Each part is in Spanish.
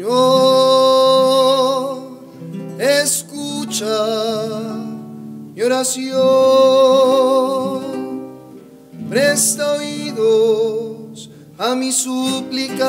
Señor, escucha mi oración, presta oídos a mi súplica.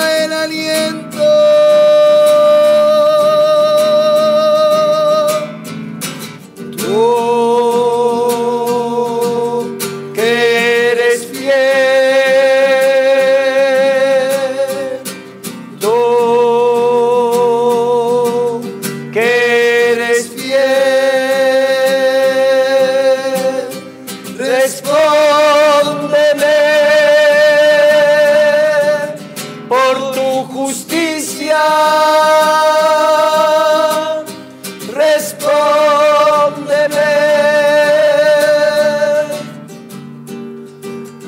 el aliento.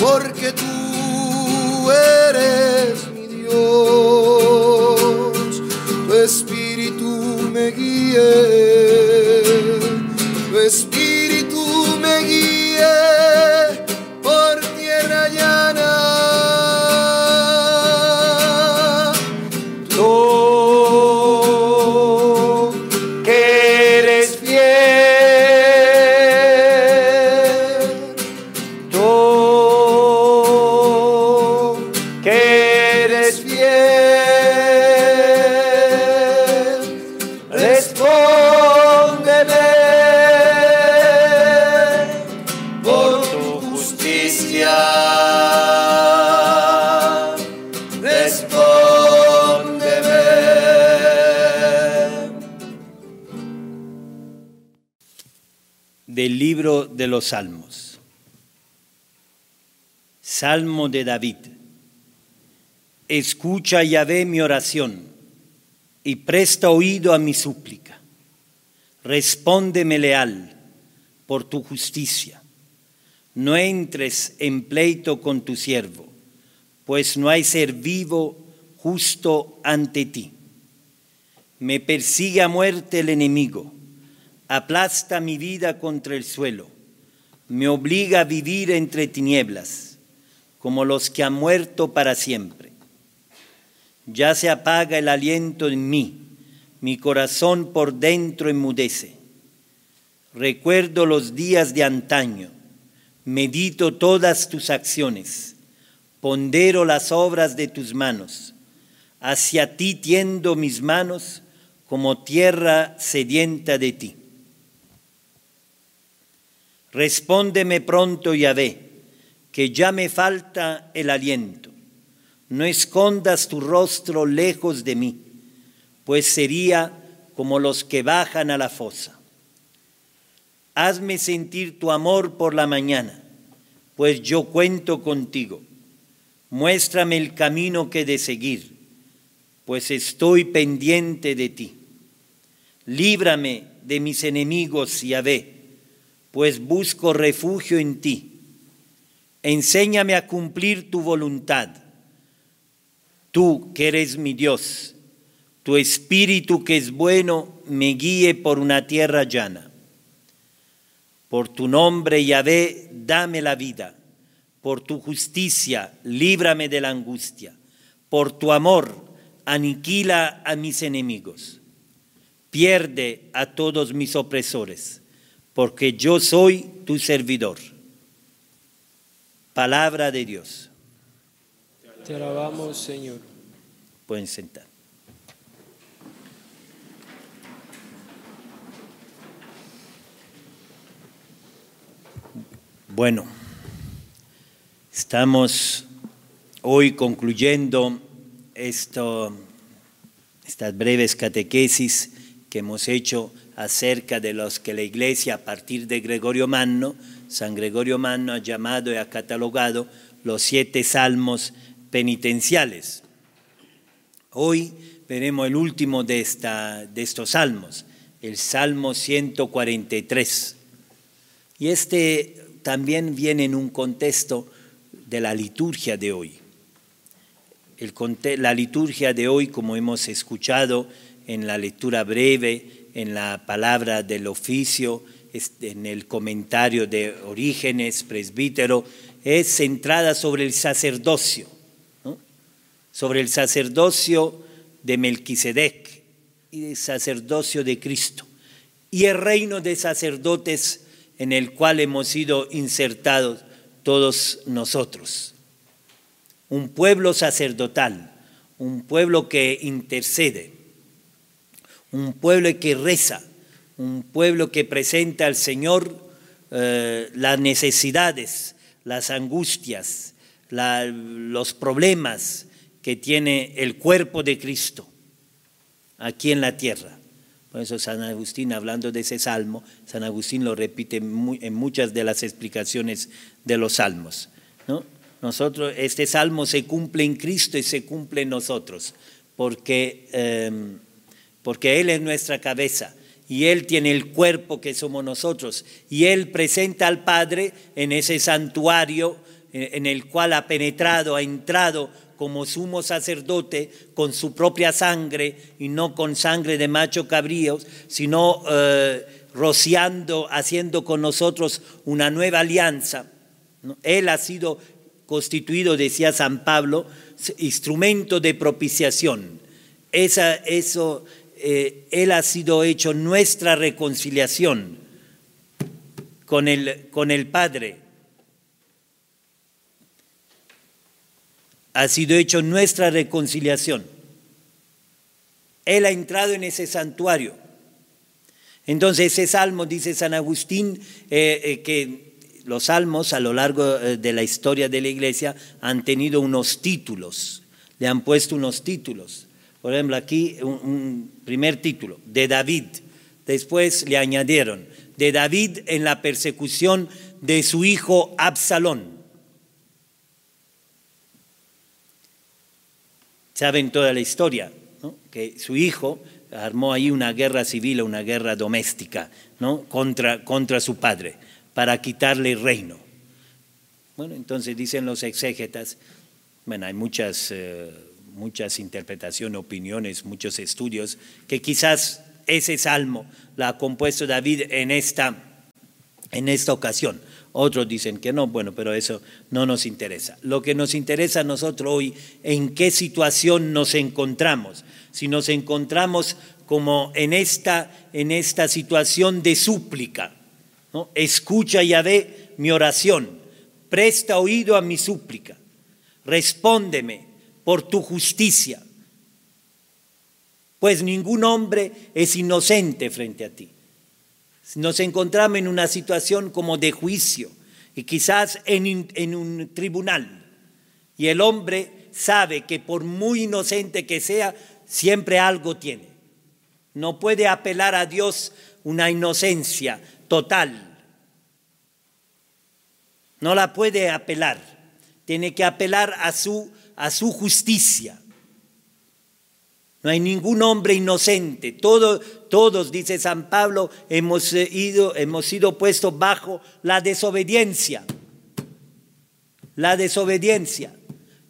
porque tú eres mi Dios, tu espíritu me guía. Salmos. Salmo de David. Escucha, Yahvé, mi oración y presta oído a mi súplica. Respóndeme leal por tu justicia. No entres en pleito con tu siervo, pues no hay ser vivo justo ante ti. Me persigue a muerte el enemigo, aplasta mi vida contra el suelo me obliga a vivir entre tinieblas, como los que han muerto para siempre. Ya se apaga el aliento en mí, mi corazón por dentro enmudece. Recuerdo los días de antaño, medito todas tus acciones, pondero las obras de tus manos. Hacia ti tiendo mis manos como tierra sedienta de ti. Respóndeme pronto, Yahvé, que ya me falta el aliento. No escondas tu rostro lejos de mí, pues sería como los que bajan a la fosa. Hazme sentir tu amor por la mañana, pues yo cuento contigo. Muéstrame el camino que de seguir, pues estoy pendiente de ti. Líbrame de mis enemigos, Yahvé, pues busco refugio en ti. Enséñame a cumplir tu voluntad. Tú que eres mi Dios, tu espíritu que es bueno, me guíe por una tierra llana. Por tu nombre, Yahvé, dame la vida. Por tu justicia, líbrame de la angustia. Por tu amor, aniquila a mis enemigos. Pierde a todos mis opresores, porque yo soy tu servidor. Palabra de Dios. Te alabamos, Señor. Pueden sentar. Bueno, estamos hoy concluyendo esto, estas breves catequesis que hemos hecho acerca de los que la Iglesia a partir de Gregorio Magno, San Gregorio Magno ha llamado y ha catalogado los siete salmos penitenciales. Hoy veremos el último de, esta, de estos salmos, el Salmo 143. Y este también viene en un contexto de la liturgia de hoy. la liturgia de hoy, como hemos escuchado en la lectura breve, en la palabra del oficio, en el comentario de Orígenes, presbítero, es centrada sobre el sacerdocio, sobre el sacerdocio de Melquisedec y el sacerdocio de Cristo, y el reino de sacerdotes en el cual hemos sido insertados todos nosotros. Un pueblo sacerdotal, un pueblo que intercede, un pueblo que reza, un pueblo que presenta al Señor eh, las necesidades, las angustias, los problemas que tiene el cuerpo de Cristo aquí en la tierra. Por eso San Agustín, hablando de ese salmo, San Agustín lo repite en muchas de las explicaciones de los salmos. ¿no? Nosotros, este salmo se cumple en Cristo y se cumple en nosotros, porque, em, porque Él es nuestra cabeza y Él tiene el cuerpo que somos nosotros y Él presenta al Padre en ese santuario en el cual ha penetrado, ha entrado como sumo sacerdote con su propia sangre y no con sangre de macho cabríos, sino eh, rociando, haciendo con nosotros una nueva alianza. Él ha sido constituido, decía San Pablo, instrumento de propiciación. Esa, eso, eh, él ha sido hecho nuestra reconciliación con el, con el Padre. ha sido hecho nuestra reconciliación. Él ha entrado en ese santuario. Entonces ese salmo, dice San Agustín, eh, eh, que los salmos a lo largo de la historia de la iglesia han tenido unos títulos, le han puesto unos títulos. Por ejemplo, aquí un primer título, de David. Después le añadieron, de David en la persecución de su hijo Absalón. Saben toda la historia, que su hijo armó ahí una guerra civil, una guerra doméstica ¿no? contra, contra su padre para quitarle el reino. Bueno, entonces dicen los exégetas, bueno, hay muchas, eh, muchas interpretaciones, opiniones, muchos estudios, que quizás ese salmo la ha compuesto David en esta, en esta ocasión otros dicen que no, bueno, pero eso no nos interesa. Lo que nos interesa a nosotros hoy, en qué situación nos encontramos. Si nos encontramos como en esta, en esta situación de súplica, ¿no? escucha ve mi oración, presta oído a mi súplica, respóndeme por tu justicia, pues ningún hombre es inocente frente a ti. Nos encontramos en una situación como de juicio y quizás en, un tribunal. Y el hombre sabe que por muy inocente que sea, siempre algo tiene. No puede apelar a Dios una inocencia total. No la puede apelar. Tiene que apelar a su, a su justicia. No hay ningún hombre inocente. Todo, todos, dice San Pablo, hemos, ido, hemos sido puestos bajo la desobediencia. La desobediencia.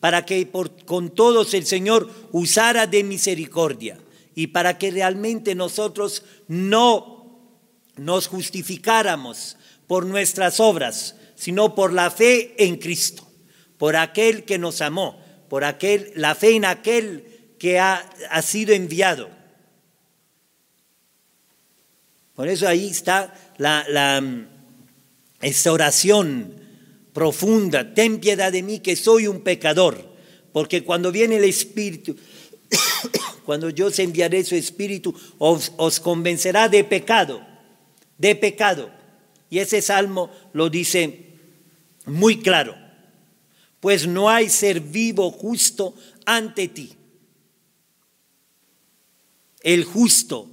Para que por, con todos el Señor usara de misericordia. Y para que realmente nosotros no nos justificáramos por nuestras obras, sino por la fe en Cristo, por aquel que nos amó, por aquel, la fe en aquel que ha, ha sido enviado. Por eso ahí está la, esta oración profunda, ten piedad de mí que soy un pecador, porque cuando viene el Espíritu, cuando yo os enviaré su Espíritu, os, os convencerá de pecado, de pecado. Y ese salmo lo dice muy claro, pues no hay ser vivo justo ante ti. El justo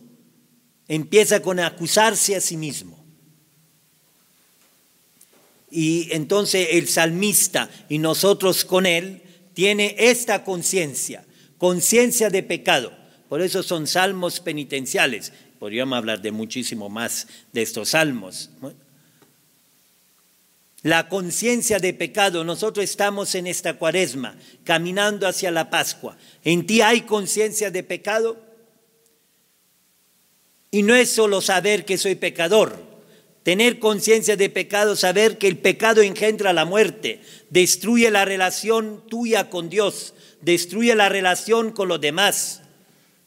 empieza con acusarse a sí mismo. Y entonces el salmista y nosotros con él tiene esta conciencia, conciencia de pecado. Por eso son salmos penitenciales. Podríamos hablar de muchísimo más de estos salmos. La conciencia de pecado, nosotros estamos en esta cuaresma, caminando hacia la Pascua. ¿En ti hay conciencia de pecado? Y no es solo saber que soy pecador, tener conciencia de pecado, saber que el pecado engendra la muerte, destruye la relación tuya con Dios, destruye la relación con los demás.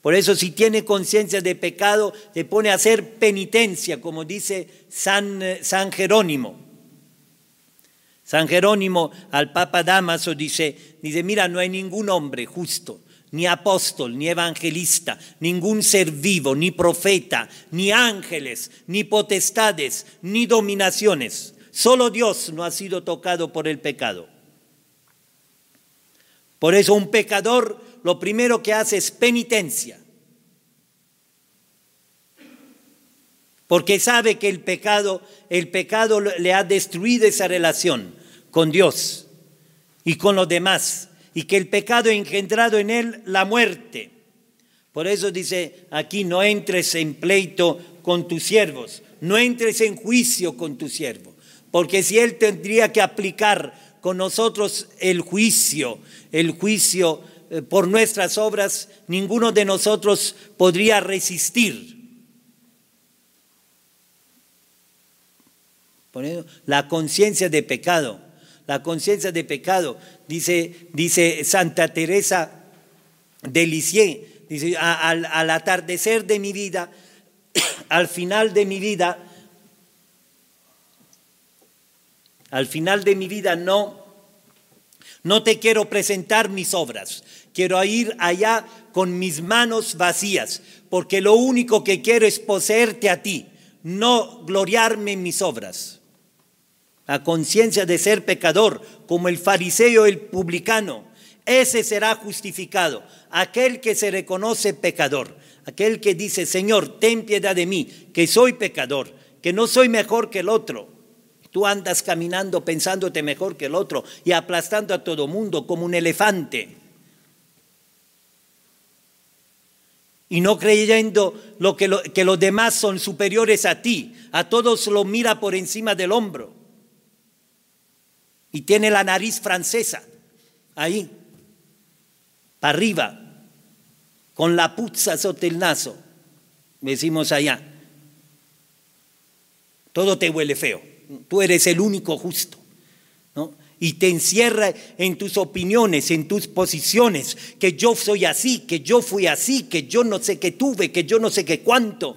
Por eso si tiene conciencia de pecado, te pone a hacer penitencia, como dice San, San Jerónimo. San Jerónimo al Papa Damaso dice, dice, mira, no hay ningún hombre justo ni apóstol, ni evangelista, ningún ser vivo, ni profeta, ni ángeles, ni potestades, ni dominaciones. Solo Dios no ha sido tocado por el pecado. Por eso un pecador lo primero que hace es penitencia. Porque sabe que el pecado, el pecado le ha destruido esa relación con Dios y con los demás y que el pecado engendrado en él la muerte. Por eso dice aquí, no entres en pleito con tus siervos, no entres en juicio con tu siervo, porque si él tendría que aplicar con nosotros el juicio, el juicio eh, por nuestras obras, ninguno de nosotros podría resistir. La conciencia de pecado la conciencia de pecado. Dice, dice Santa Teresa de Lisieux, dice, al, al atardecer de mi vida, al final de mi vida, al final de mi vida no, no te quiero presentar mis obras, quiero ir allá con mis manos vacías, porque lo único que quiero es poseerte a ti, no gloriarme en mis obras la conciencia de ser pecador, como el fariseo el publicano, ese será justificado, aquel que se reconoce pecador, aquel que dice, Señor, ten piedad de mí, que soy pecador, que no soy mejor que el otro. Tú andas caminando pensándote mejor que el otro y aplastando a todo mundo como un elefante. Y no creyendo lo que, lo, que los demás son superiores a ti. A todos lo mira por encima del hombro y tiene la nariz francesa ahí, para arriba, con la puzza sobre el naso, decimos allá. Todo te huele feo, tú eres el único justo. ¿no? Y te encierra en tus opiniones, en tus posiciones, que yo soy así, que yo fui así, que yo no sé qué tuve, que yo no sé qué cuánto.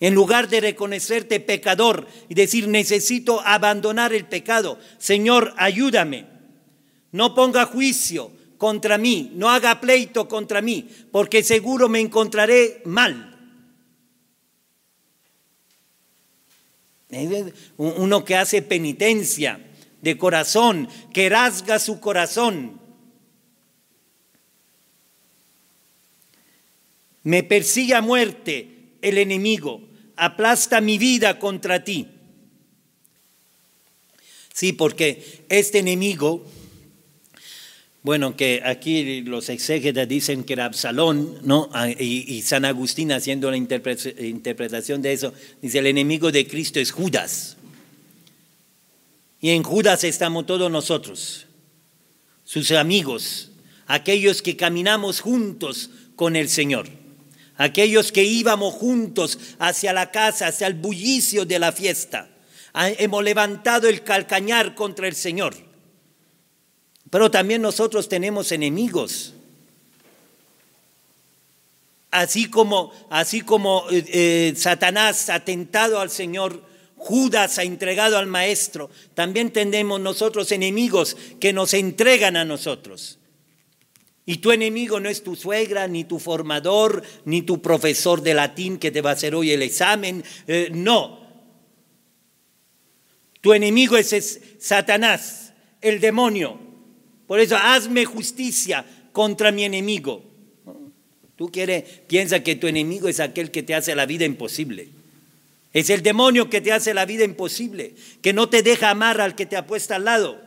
En lugar de reconocerte pecador y decir, necesito abandonar el pecado, Señor, ayúdame. No ponga juicio contra mí, no haga pleito contra mí, porque seguro me encontraré mal. Uno que hace penitencia de corazón, que rasga su corazón. Me persigue a muerte el enemigo aplasta mi vida contra ti. Sí, porque este enemigo, bueno, que aquí los exégetas dicen que era Absalón, ¿no? Ah, y, San Agustín haciendo la interpretación de eso, dice, el enemigo de Cristo es Judas. Y en Judas estamos todos nosotros, sus amigos, aquellos que caminamos juntos con el Señor, aquellos que íbamos juntos hacia la casa, hacia el bullicio de la fiesta. Ah, hemos levantado el calcañar contra el Señor. Pero también nosotros tenemos enemigos. Así como, así como eh, eh, Satanás ha tentado al Señor, Judas ha entregado al Maestro, también tenemos nosotros enemigos que nos entregan a nosotros. Y tu enemigo no es tu suegra, ni tu formador, ni tu profesor de latín que te va a hacer hoy el examen. Eh, no. Tu enemigo es, Satanás, el demonio. Por eso hazme justicia contra mi enemigo. Tú quieres, piensa que tu enemigo es aquel que te hace la vida imposible. Es el demonio que te hace la vida imposible, que no te deja amar al que te ha puesto al lado,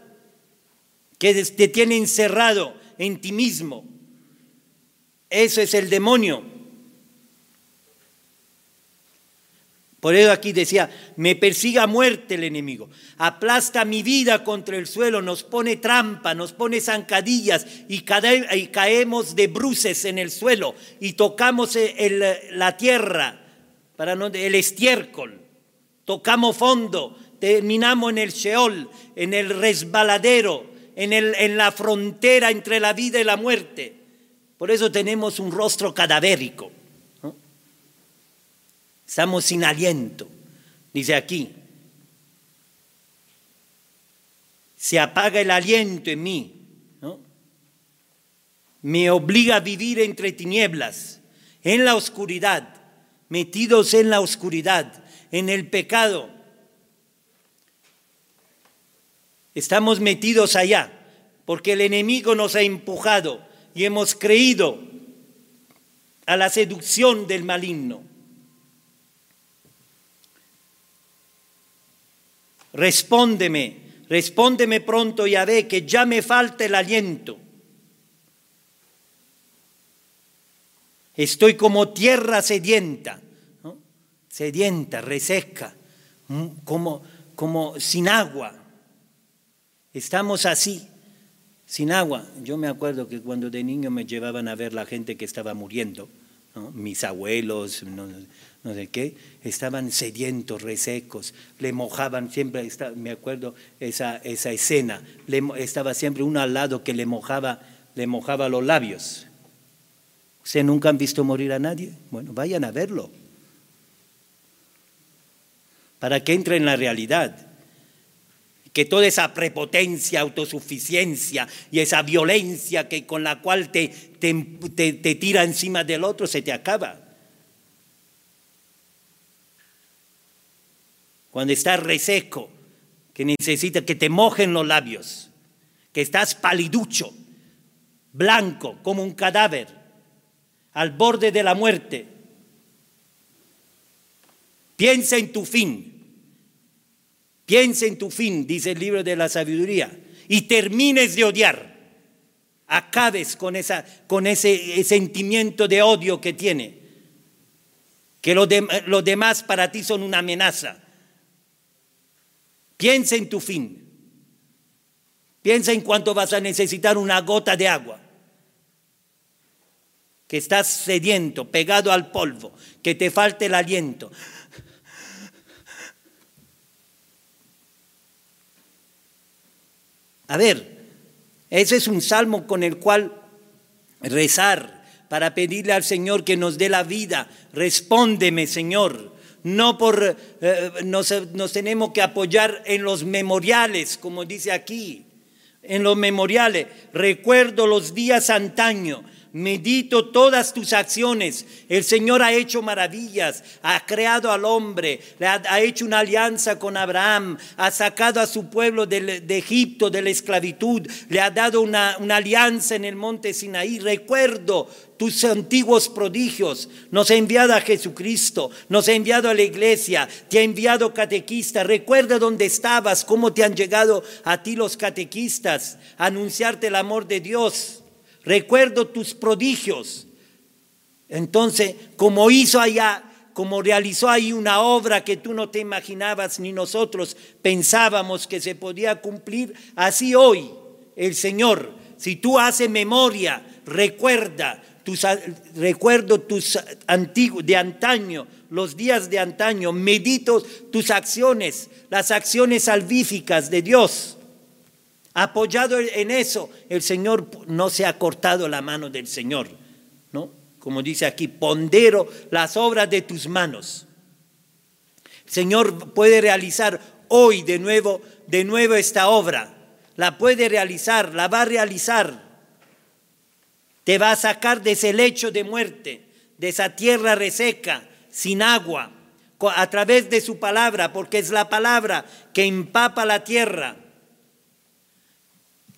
que te tiene encerrado en ti mismo. Eso es el demonio. Por eso aquí decía, me persiga muerte el enemigo, aplasta mi vida contra el suelo, nos pone trampa, nos pone zancadillas y, caemos de bruces en el suelo y tocamos la tierra, para no, el estiércol, tocamos fondo, terminamos en el Sheol, en el resbaladero, en, el, en la frontera entre la vida y la muerte. Por eso tenemos un rostro cadavérico. Estamos sin aliento. Dice aquí, se apaga el aliento en mí. Me obliga a vivir entre tinieblas, en la oscuridad, metidos en la oscuridad, en el pecado. Estamos metidos allá porque el enemigo nos ha empujado y hemos creído a la seducción del maligno. Respóndeme, respóndeme pronto, ya ve que ya me falta el aliento. Estoy como tierra sedienta, sedienta, reseca, como, como sin agua. Estamos así, sin agua. Yo me acuerdo que cuando de niño me llevaban a ver la gente que estaba muriendo, mis abuelos, no, sé qué, estaban sedientos, resecos, le mojaban siempre, me acuerdo esa, esa escena, estaba siempre uno al lado que le mojaba, le mojaba los labios. ¿Ustedes nunca han visto morir a nadie? Bueno, vayan a verlo. Para que entre en la realidad que toda esa prepotencia, autosuficiencia y esa violencia que, con la cual te, te, tira encima del otro se te acaba. Cuando estás reseco, que necesitas que te mojen los labios, que estás paliducho, blanco como un cadáver, al borde de la muerte. Piensa en tu fin Piensa en tu fin, dice el libro de la sabiduría, y termines de odiar. Acabes con, esa, con ese, sentimiento de odio que tiene. Que los demás para ti son una amenaza. Piensa en tu fin. Piensa en cuánto vas a necesitar una gota de agua. Que estás sediento, pegado al polvo, que te falte el aliento. A ver, ese es un salmo con el cual rezar para pedirle al Señor que nos dé la vida. Respóndeme, Señor. No por, eh, nos, nos tenemos que apoyar en los memoriales, como dice aquí, en los memoriales. Recuerdo los días antaño, medito todas tus acciones. El Señor ha hecho maravillas, ha creado al hombre, ha, hecho una alianza con Abraham, ha sacado a su pueblo de, Egipto, de la esclavitud, le ha dado una, alianza en el monte Sinaí. Recuerdo tus antiguos prodigios, nos ha enviado a Jesucristo, nos ha enviado a la iglesia, te ha enviado catequista. Recuerda dónde estabas, cómo te han llegado a ti los catequistas anunciarte el amor de Dios recuerdo tus prodigios. Entonces, como hizo allá, como realizó ahí una obra que tú no te imaginabas ni nosotros pensábamos que se podía cumplir, así hoy el Señor, si tú haces memoria, recuerda tus, recuerdo tus antiguos, de antaño, los días de antaño, medito tus acciones, las acciones salvíficas de Dios. Apoyado en eso, el Señor no se ha cortado la mano del Señor, ¿no? Como dice aquí, pondero las obras de tus manos. El Señor puede realizar hoy de nuevo, de nuevo esta obra. La puede realizar, la va a realizar. Te va a sacar de ese lecho de muerte, de esa tierra reseca, sin agua, a través de su palabra, porque es la palabra que empapa la tierra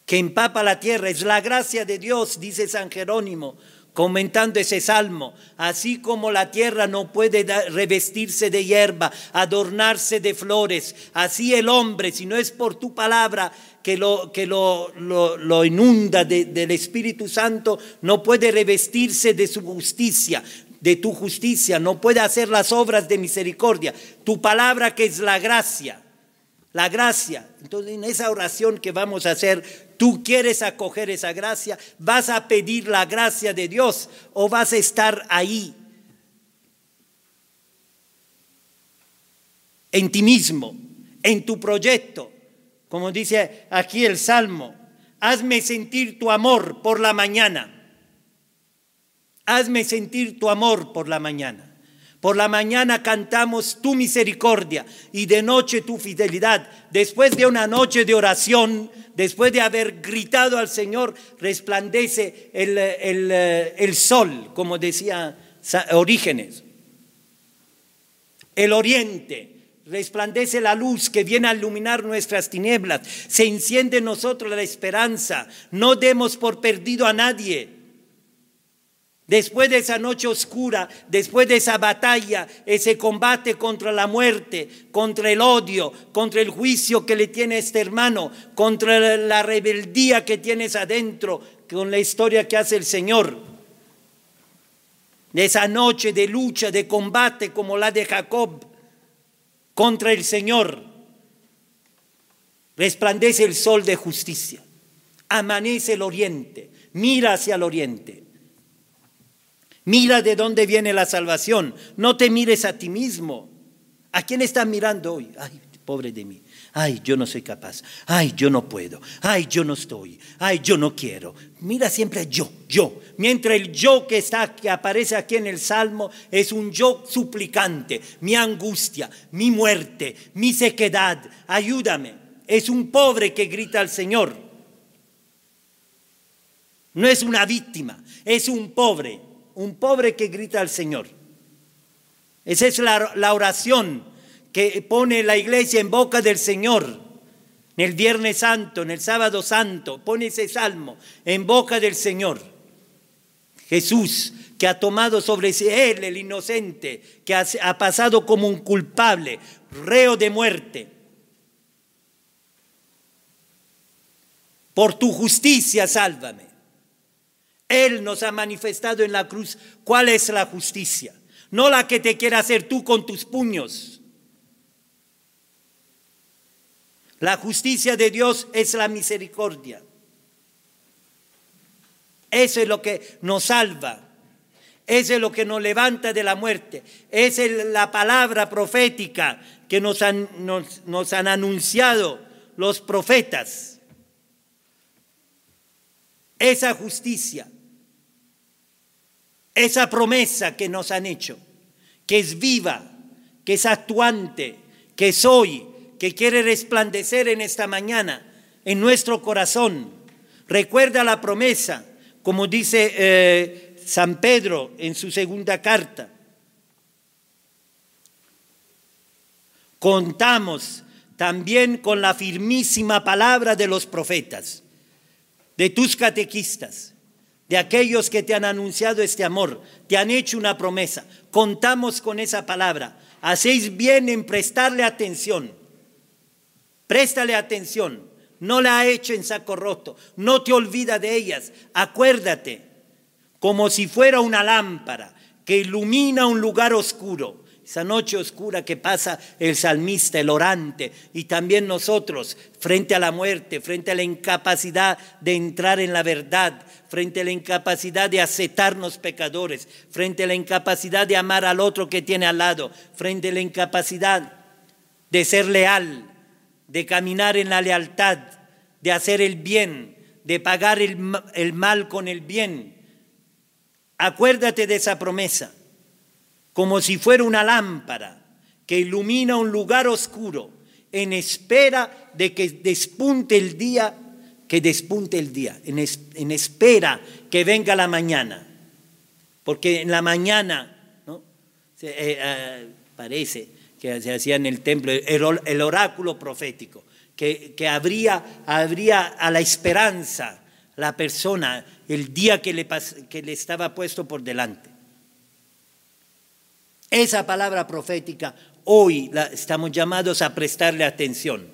que empapa la tierra. Es la gracia de Dios, dice San Jerónimo, comentando ese salmo. Así como la tierra no puede revestirse de hierba, adornarse de flores, así el hombre, si no es por tu palabra que lo, que lo, lo, inunda del Espíritu Santo, no puede revestirse de su justicia, de tu justicia, no puede hacer las obras de misericordia. Tu palabra que es la gracia la gracia. Entonces, en esa oración que vamos a hacer, tú quieres acoger esa gracia, vas a pedir la gracia de Dios o vas a estar ahí en ti mismo, en tu proyecto. Como dice aquí el Salmo, hazme sentir tu amor por la mañana. Hazme sentir tu amor por la mañana. Por la mañana cantamos tu misericordia y de noche tu fidelidad. Después de una noche de oración, después de haber gritado al Señor, resplandece el, el sol, como decía Orígenes. El oriente, resplandece la luz que viene a iluminar nuestras tinieblas, se enciende en nosotros la esperanza, no demos por perdido a nadie, Después de esa noche oscura, después de esa batalla, ese combate contra la muerte, contra el odio, contra el juicio que le tiene este hermano, contra la rebeldía que tienes adentro, con la historia que hace el Señor. De esa noche de lucha, de combate como la de Jacob contra el Señor, resplandece el sol de justicia, amanece el oriente, mira hacia el oriente Mira de dónde viene la salvación. No te mires a ti mismo. ¿A quién estás mirando hoy? Ay, pobre de mí. Ay, yo no soy capaz. Ay, yo no puedo. Ay, yo no estoy. Ay, yo no quiero. Mira siempre yo, yo. Mientras el yo que está que aparece aquí en el salmo es un yo suplicante, mi angustia, mi muerte, mi sequedad. Ayúdame. Es un pobre que grita al Señor. No es una víctima, es un pobre un pobre que grita al Señor. Esa es la, oración que pone la iglesia en boca del Señor. En el Viernes Santo, en el Sábado Santo, pone ese salmo en boca del Señor. Jesús, que ha tomado sobre sí él, el inocente, que ha pasado como un culpable, reo de muerte. Por tu justicia, sálvame. Él nos ha manifestado en la cruz cuál es la justicia, no la que te quiera hacer tú con tus puños. La justicia de Dios es la misericordia. Eso es lo que nos salva. Eso es lo que nos levanta de la muerte. Esa es la palabra profética que nos han, nos han anunciado los profetas. Esa justicia esa promesa que nos han hecho, que es viva, que es actuante, que es hoy, que quiere resplandecer en esta mañana, en nuestro corazón. Recuerda la promesa como dice eh, San Pedro en su segunda carta. Contamos también con la firmísima palabra de los profetas, de tus catequistas, de aquellos que te han anunciado este amor, te han hecho una promesa. Contamos con esa palabra. Hacéis bien en prestarle atención. Préstale atención. No la ha hecho en saco roto. No te olvida de ellas. Acuérdate, como si fuera una lámpara que ilumina un lugar oscuro esa noche oscura que pasa el salmista, el orante, y también nosotros, frente a la muerte, frente a la incapacidad de entrar en la verdad, frente a la incapacidad de aceptarnos pecadores, frente a la incapacidad de amar al otro que tiene al lado, frente a la incapacidad de ser leal, de caminar en la lealtad, de hacer el bien, de pagar el, el mal con el bien. Acuérdate de esa promesa como si fuera una lámpara que ilumina un lugar oscuro en espera de que despunte el día, que despunte el día, en, espera que venga la mañana. Porque en la mañana, ¿no? Eh, eh, parece que se hacía en el templo el, oráculo profético, que, que habría, a la esperanza la persona el día que le, que le estaba puesto por delante. Esa palabra profética hoy la, estamos llamados a prestarle atención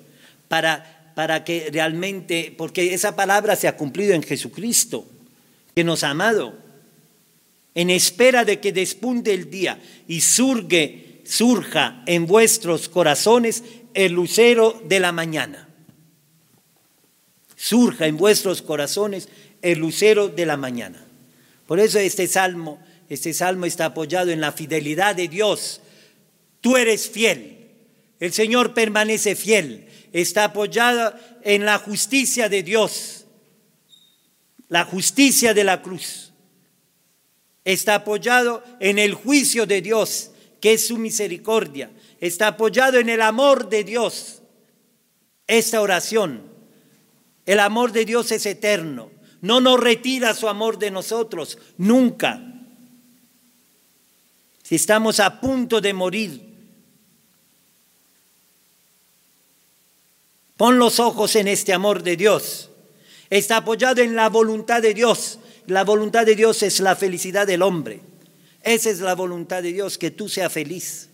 para, para que realmente, porque esa palabra se ha cumplido en Jesucristo, que nos ha amado, en espera de que despunte el día y surge, surja en vuestros corazones el lucero de la mañana. Surja en vuestros corazones el lucero de la mañana. Por eso este salmo este salmo está apoyado en la fidelidad de Dios. Tú eres fiel. El Señor permanece fiel. Está apoyado en la justicia de Dios. La justicia de la cruz. Está apoyado en el juicio de Dios, que es su misericordia. Está apoyado en el amor de Dios. Esta oración, el amor de Dios es eterno. No nos retira su amor de nosotros, nunca si estamos a punto de morir, pon los ojos en este amor de Dios. Está apoyado en la voluntad de Dios. La voluntad de Dios es la felicidad del hombre. Esa es la voluntad de Dios, que tú seas feliz.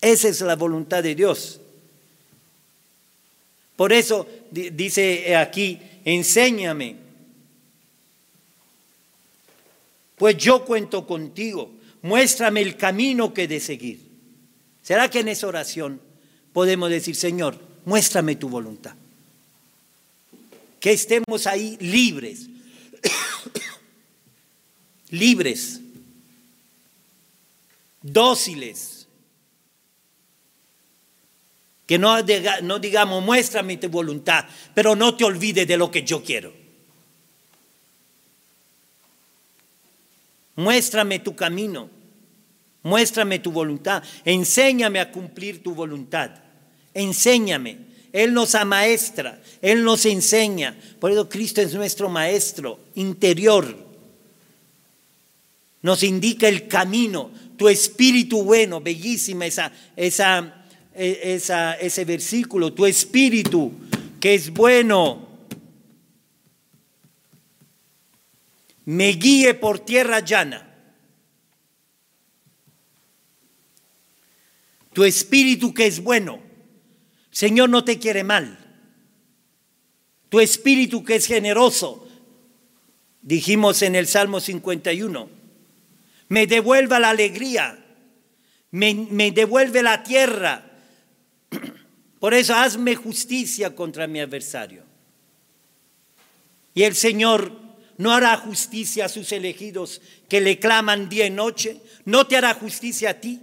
Esa es la voluntad de Dios. Por eso dice aquí, enséñame, pues yo cuento contigo muéstrame el camino que de seguir. ¿Será que en esa oración podemos decir, Señor, muéstrame tu voluntad? Que estemos ahí libres, libres, dóciles. Que no, no digamos, muéstrame tu voluntad, pero no te olvides de lo que yo quiero. Muéstrame tu camino, muéstrame tu voluntad, enséñame a cumplir tu voluntad, enséñame. Él nos amaestra, Él nos enseña. Por eso Cristo es nuestro maestro interior. Nos indica el camino, tu espíritu bueno, bellísima esa, esa, e, ese versículo, tu espíritu que es bueno me guíe por tierra llana. Tu espíritu que es bueno, Señor no te quiere mal. Tu espíritu que es generoso, dijimos en el Salmo 51, me devuelva la alegría, me, me devuelve la tierra. Por eso hazme justicia contra mi adversario. Y el Señor no hará justicia a sus elegidos que le claman día y noche, no te hará justicia a ti.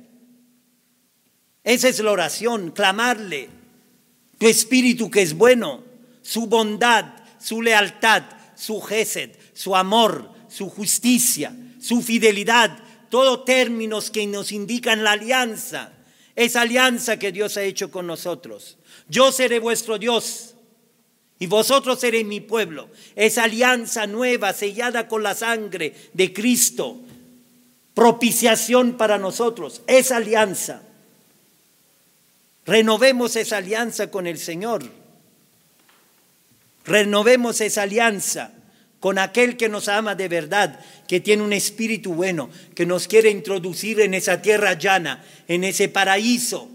Esa es la oración, clamarle tu espíritu que es bueno, su bondad, su lealtad, su gesed, su amor, su justicia, su fidelidad, todos términos que nos indican la alianza, esa alianza que Dios ha hecho con nosotros. Yo seré vuestro Dios Y vosotros seréis mi pueblo. Esa alianza nueva sellada con la sangre de Cristo. Propiciación para nosotros. Esa alianza. Renovemos esa alianza con el Señor. Renovemos esa alianza con aquel que nos ama de verdad, que tiene un espíritu bueno, que nos quiere introducir en esa tierra llana, en ese paraíso,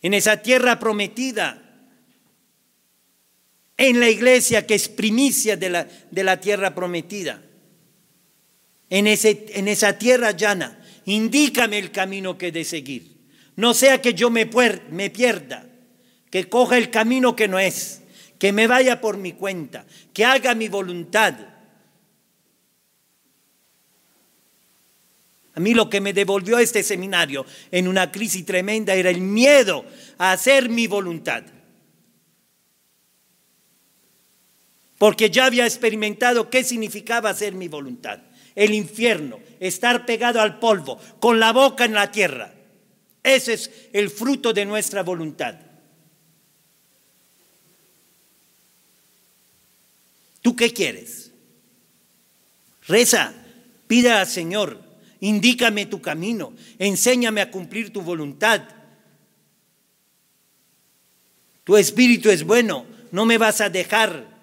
en esa tierra prometida, en la iglesia que es primicia de la, de la tierra prometida, en, ese, en esa tierra llana. Indícame el camino que he de seguir. No sea que yo me, me pierda, que coja el camino que no es que me vaya por mi cuenta, que haga mi voluntad. A mí lo que me devolvió este seminario en una crisis tremenda era el miedo a hacer mi voluntad. Porque ya había experimentado qué significaba hacer mi voluntad. El infierno, estar pegado al polvo, con la boca en la tierra. Ese es el fruto de nuestra voluntad. ¿Tú qué quieres? Reza, pida al Señor, indícame tu camino, enséñame a cumplir tu voluntad. Tu espíritu es bueno, no me vas a dejar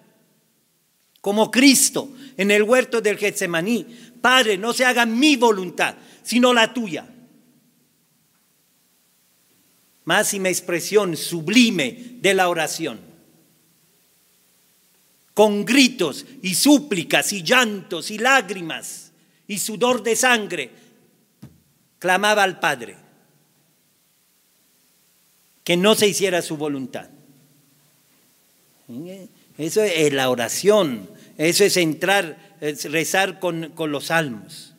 como Cristo en el huerto del Getsemaní. Padre, no se haga mi voluntad, sino la tuya. Máxima expresión sublime de la oración con gritos y súplicas y llantos y lágrimas y sudor de sangre, clamaba al Padre que no se hiciera su voluntad. Eso es la oración, eso es entrar, es rezar con, con los salmos.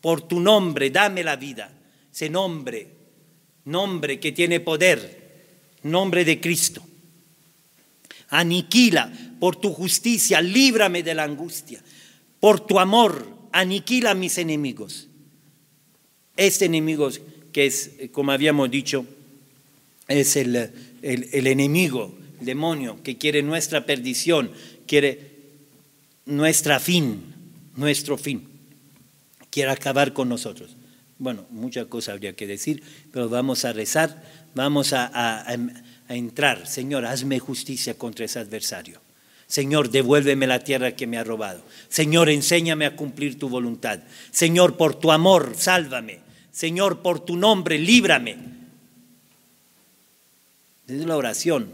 Por tu nombre, dame la vida. Ese nombre, nombre que tiene poder, nombre de Cristo. Aniquila por tu justicia, líbrame de la angustia. Por tu amor, aniquila a mis enemigos. Este enemigo que es, como habíamos dicho, es el, el, enemigo, demonio, que quiere nuestra perdición, quiere nuestra fin, nuestro fin. Quiere acabar con nosotros. Bueno, muchas cosas habría que decir, pero vamos a rezar, vamos a, a entrar. Señor, hazme justicia contra ese adversario. Señor, devuélveme la tierra que me ha robado. Señor, enséñame a cumplir tu voluntad. Señor, por tu amor, sálvame. Señor, por tu nombre, líbrame. Es la oración.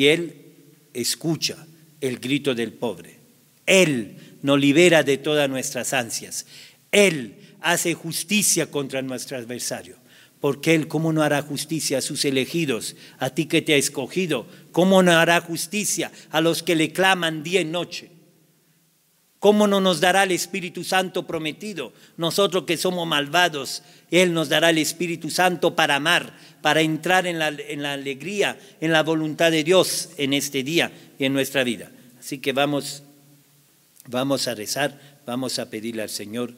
Y Él escucha el grito del pobre. Él nos libera de todas nuestras ansias. Él hace justicia contra nuestro adversario. Porque Él, ¿cómo no hará justicia a sus elegidos, a ti que te ha escogido? ¿Cómo no hará justicia a los que le claman día y noche? ¿Cómo no nos dará el Espíritu Santo prometido? Nosotros que somos malvados, Él nos dará el Espíritu Santo para amar, para entrar en la, en la alegría, en la voluntad de Dios en este día y en nuestra vida. Así que vamos, vamos a rezar, vamos a pedirle al Señor,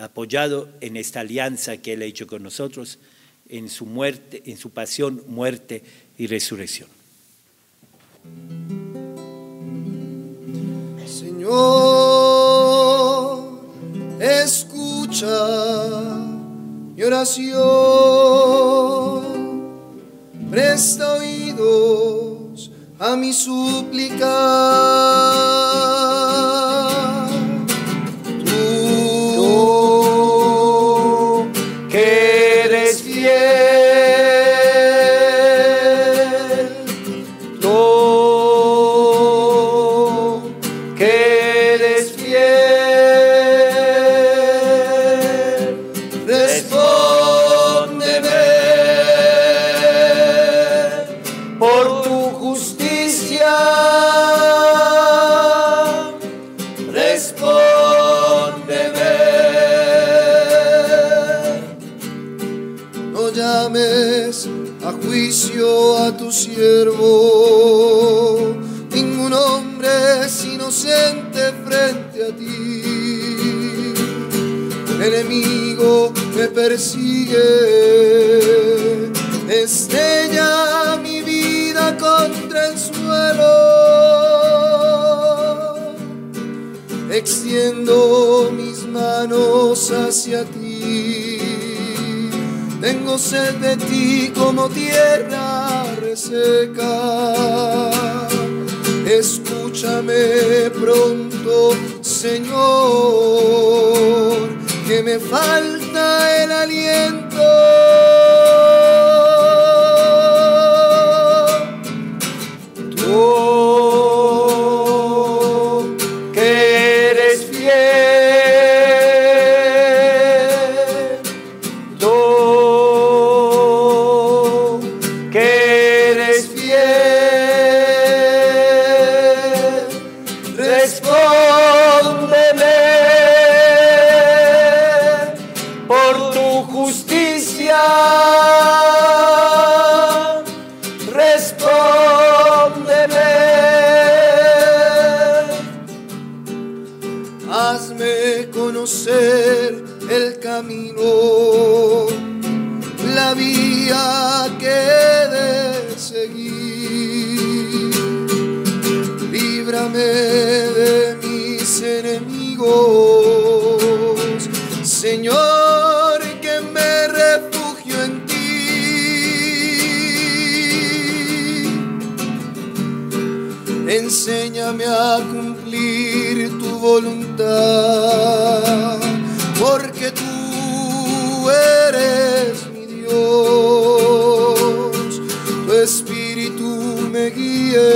apoyado en esta alianza que Él ha hecho con nosotros, en su muerte, en su pasión, muerte y resurrección. Señor, escucha mi oración, presta oídos a mi súplica tierra reseca. Escúchame pronto, Señor, que me falta el aliento. Señor, que me refugio en ti. Enséñame a cumplir tu voluntad, porque tú eres mi Dios. Tu espíritu me guíe,